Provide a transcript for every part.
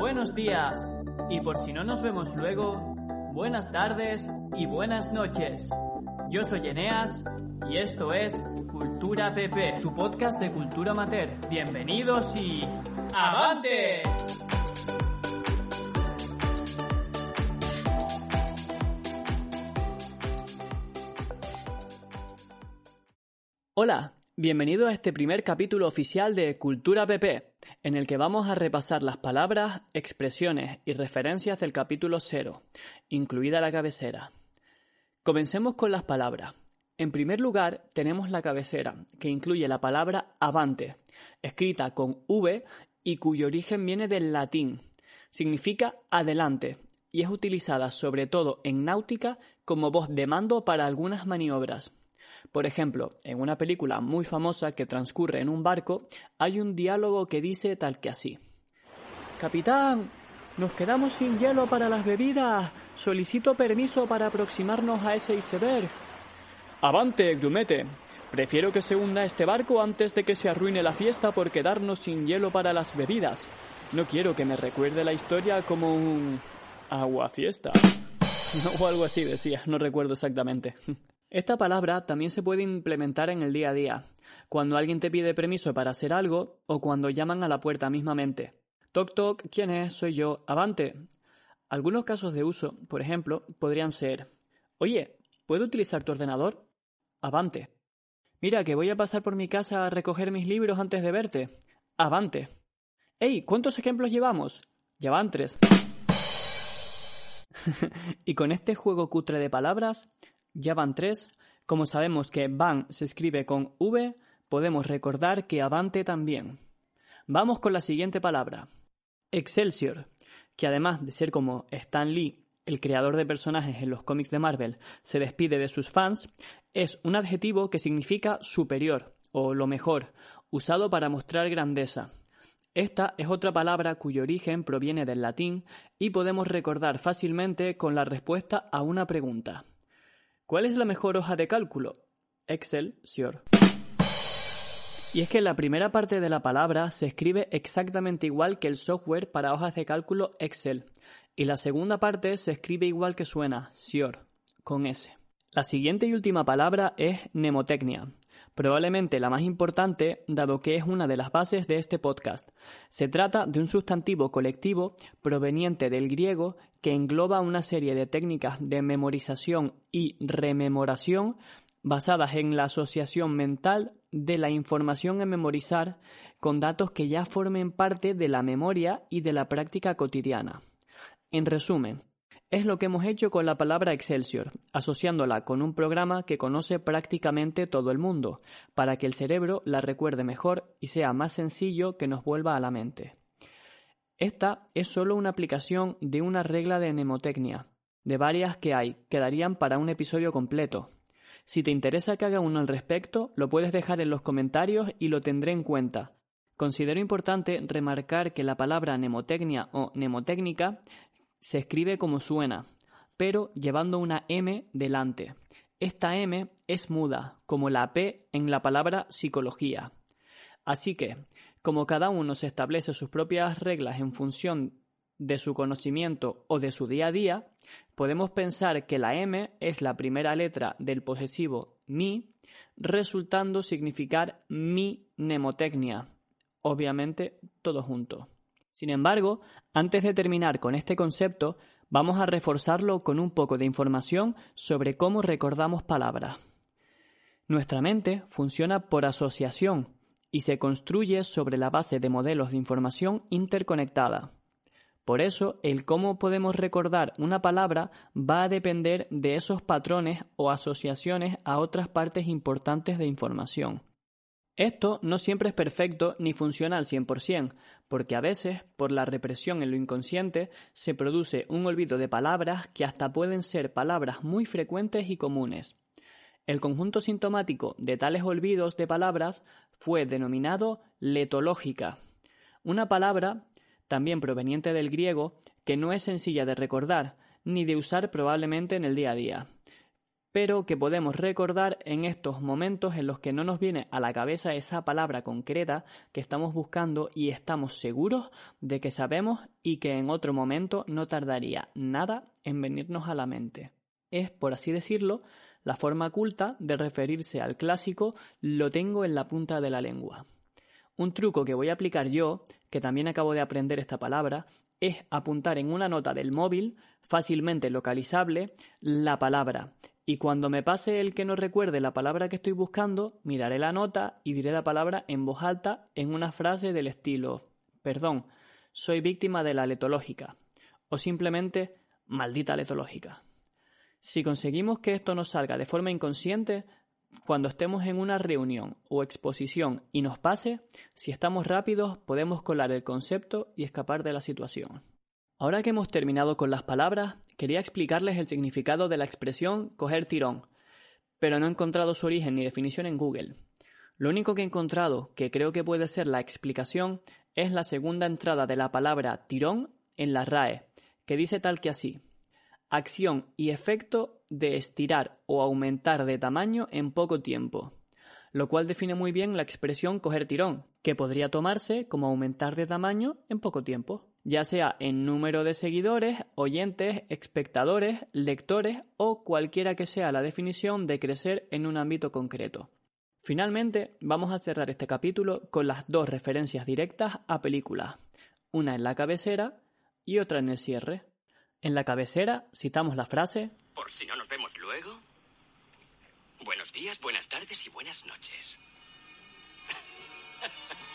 Buenos días. Y por si no nos vemos luego, buenas tardes y buenas noches. Yo soy Eneas y esto es Cultura PP, tu podcast de cultura amateur. Bienvenidos y ¡Avante! Hola, bienvenido a este primer capítulo oficial de Cultura PP, en el que vamos a repasar las palabras, expresiones y referencias del capítulo 0, incluida la cabecera. Comencemos con las palabras. En primer lugar, tenemos la cabecera, que incluye la palabra avante, escrita con V y cuyo origen viene del latín. Significa adelante y es utilizada sobre todo en náutica como voz de mando para algunas maniobras. Por ejemplo, en una película muy famosa que transcurre en un barco, hay un diálogo que dice tal que así. Capitán, nos quedamos sin hielo para las bebidas. Solicito permiso para aproximarnos a ese iceberg. Avante, grumete. Prefiero que se hunda este barco antes de que se arruine la fiesta por quedarnos sin hielo para las bebidas. No quiero que me recuerde la historia como un agua fiesta. o algo así decía, no recuerdo exactamente. Esta palabra también se puede implementar en el día a día, cuando alguien te pide permiso para hacer algo o cuando llaman a la puerta mismamente. Toc toc, ¿quién es? Soy yo. Avante. Algunos casos de uso, por ejemplo, podrían ser Oye, ¿puedo utilizar tu ordenador? Avante. Mira, que voy a pasar por mi casa a recoger mis libros antes de verte. Avante. ¡Ey! ¿Cuántos ejemplos llevamos? Ya van tres. y con este juego cutre de palabras, ya van tres. Como sabemos que van se escribe con V, podemos recordar que avante también. Vamos con la siguiente palabra. Excelsior, que además de ser como Stan Lee, el creador de personajes en los cómics de Marvel, se despide de sus fans, es un adjetivo que significa superior o lo mejor, usado para mostrar grandeza. Esta es otra palabra cuyo origen proviene del latín y podemos recordar fácilmente con la respuesta a una pregunta. ¿Cuál es la mejor hoja de cálculo? Excel, Sior. Y es que la primera parte de la palabra se escribe exactamente igual que el software para hojas de cálculo Excel, y la segunda parte se escribe igual que suena, Sior, con S. La siguiente y última palabra es mnemotecnia, probablemente la más importante dado que es una de las bases de este podcast. Se trata de un sustantivo colectivo proveniente del griego que engloba una serie de técnicas de memorización y rememoración basadas en la asociación mental de la información a memorizar con datos que ya formen parte de la memoria y de la práctica cotidiana. En resumen, es lo que hemos hecho con la palabra Excelsior, asociándola con un programa que conoce prácticamente todo el mundo, para que el cerebro la recuerde mejor y sea más sencillo que nos vuelva a la mente. Esta es solo una aplicación de una regla de mnemotecnia, de varias que hay, que darían para un episodio completo. Si te interesa que haga uno al respecto, lo puedes dejar en los comentarios y lo tendré en cuenta. Considero importante remarcar que la palabra mnemotecnia o mnemotécnica se escribe como suena, pero llevando una M delante. Esta M es muda, como la P en la palabra psicología. Así que, como cada uno se establece sus propias reglas en función de su conocimiento o de su día a día, podemos pensar que la M es la primera letra del posesivo mi, resultando significar mi mnemotecnia. Obviamente, todo junto. Sin embargo, antes de terminar con este concepto, vamos a reforzarlo con un poco de información sobre cómo recordamos palabras. Nuestra mente funciona por asociación y se construye sobre la base de modelos de información interconectada. Por eso, el cómo podemos recordar una palabra va a depender de esos patrones o asociaciones a otras partes importantes de información. Esto no siempre es perfecto ni funciona al 100%, porque a veces, por la represión en lo inconsciente, se produce un olvido de palabras que hasta pueden ser palabras muy frecuentes y comunes. El conjunto sintomático de tales olvidos de palabras fue denominado letológica, una palabra, también proveniente del griego, que no es sencilla de recordar, ni de usar probablemente en el día a día, pero que podemos recordar en estos momentos en los que no nos viene a la cabeza esa palabra concreta que estamos buscando y estamos seguros de que sabemos y que en otro momento no tardaría nada en venirnos a la mente. Es, por así decirlo, la forma culta de referirse al clásico lo tengo en la punta de la lengua. Un truco que voy a aplicar yo, que también acabo de aprender esta palabra, es apuntar en una nota del móvil, fácilmente localizable, la palabra y cuando me pase el que no recuerde la palabra que estoy buscando, miraré la nota y diré la palabra en voz alta en una frase del estilo Perdón, soy víctima de la letológica. O simplemente maldita letológica. Si conseguimos que esto nos salga de forma inconsciente, cuando estemos en una reunión o exposición y nos pase, si estamos rápidos podemos colar el concepto y escapar de la situación. Ahora que hemos terminado con las palabras, quería explicarles el significado de la expresión coger tirón, pero no he encontrado su origen ni definición en Google. Lo único que he encontrado que creo que puede ser la explicación es la segunda entrada de la palabra tirón en la RAE, que dice tal que así: acción y efecto de estirar o aumentar de tamaño en poco tiempo, lo cual define muy bien la expresión coger tirón, que podría tomarse como aumentar de tamaño en poco tiempo ya sea en número de seguidores, oyentes, espectadores, lectores o cualquiera que sea la definición de crecer en un ámbito concreto. Finalmente, vamos a cerrar este capítulo con las dos referencias directas a películas, una en la cabecera y otra en el cierre. En la cabecera citamos la frase Por si no nos vemos luego. Buenos días, buenas tardes y buenas noches.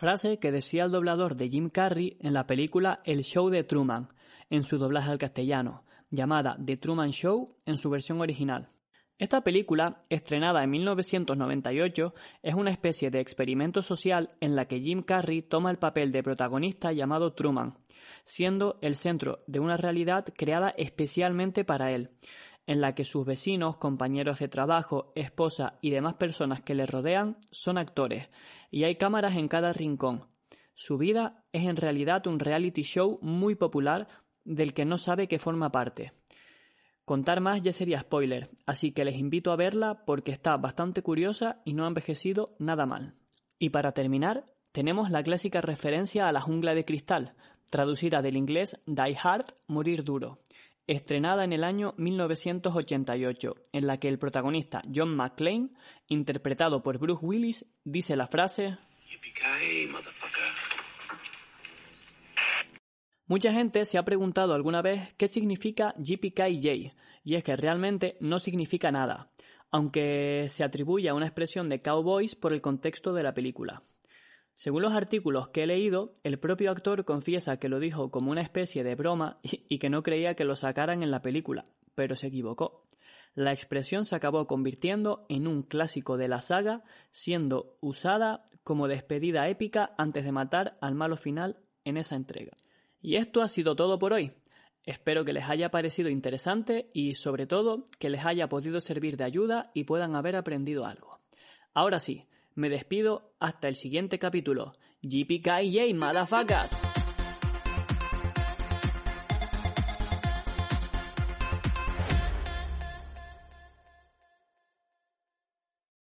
frase que decía el doblador de Jim Carrey en la película El Show de Truman, en su doblaje al castellano, llamada The Truman Show en su versión original. Esta película, estrenada en 1998, es una especie de experimento social en la que Jim Carrey toma el papel de protagonista llamado Truman, siendo el centro de una realidad creada especialmente para él, en la que sus vecinos, compañeros de trabajo, esposa y demás personas que le rodean son actores, y hay cámaras en cada rincón. Su vida es en realidad un reality show muy popular del que no sabe que forma parte. Contar más ya sería spoiler, así que les invito a verla porque está bastante curiosa y no ha envejecido nada mal. Y para terminar, tenemos la clásica referencia a la jungla de cristal, traducida del inglés Die Hard, morir duro, estrenada en el año 1988, en la que el protagonista John McClane, interpretado por Bruce Willis, dice la frase Mucha gente se ha preguntado alguna vez qué significa JPKJ, y es que realmente no significa nada, aunque se atribuye a una expresión de cowboys por el contexto de la película. Según los artículos que he leído, el propio actor confiesa que lo dijo como una especie de broma y que no creía que lo sacaran en la película, pero se equivocó. La expresión se acabó convirtiendo en un clásico de la saga, siendo usada como despedida épica antes de matar al malo final en esa entrega. Y esto ha sido todo por hoy. Espero que les haya parecido interesante y sobre todo que les haya podido servir de ayuda y puedan haber aprendido algo. Ahora sí, me despido hasta el siguiente capítulo. JPKJ, motherfuckers.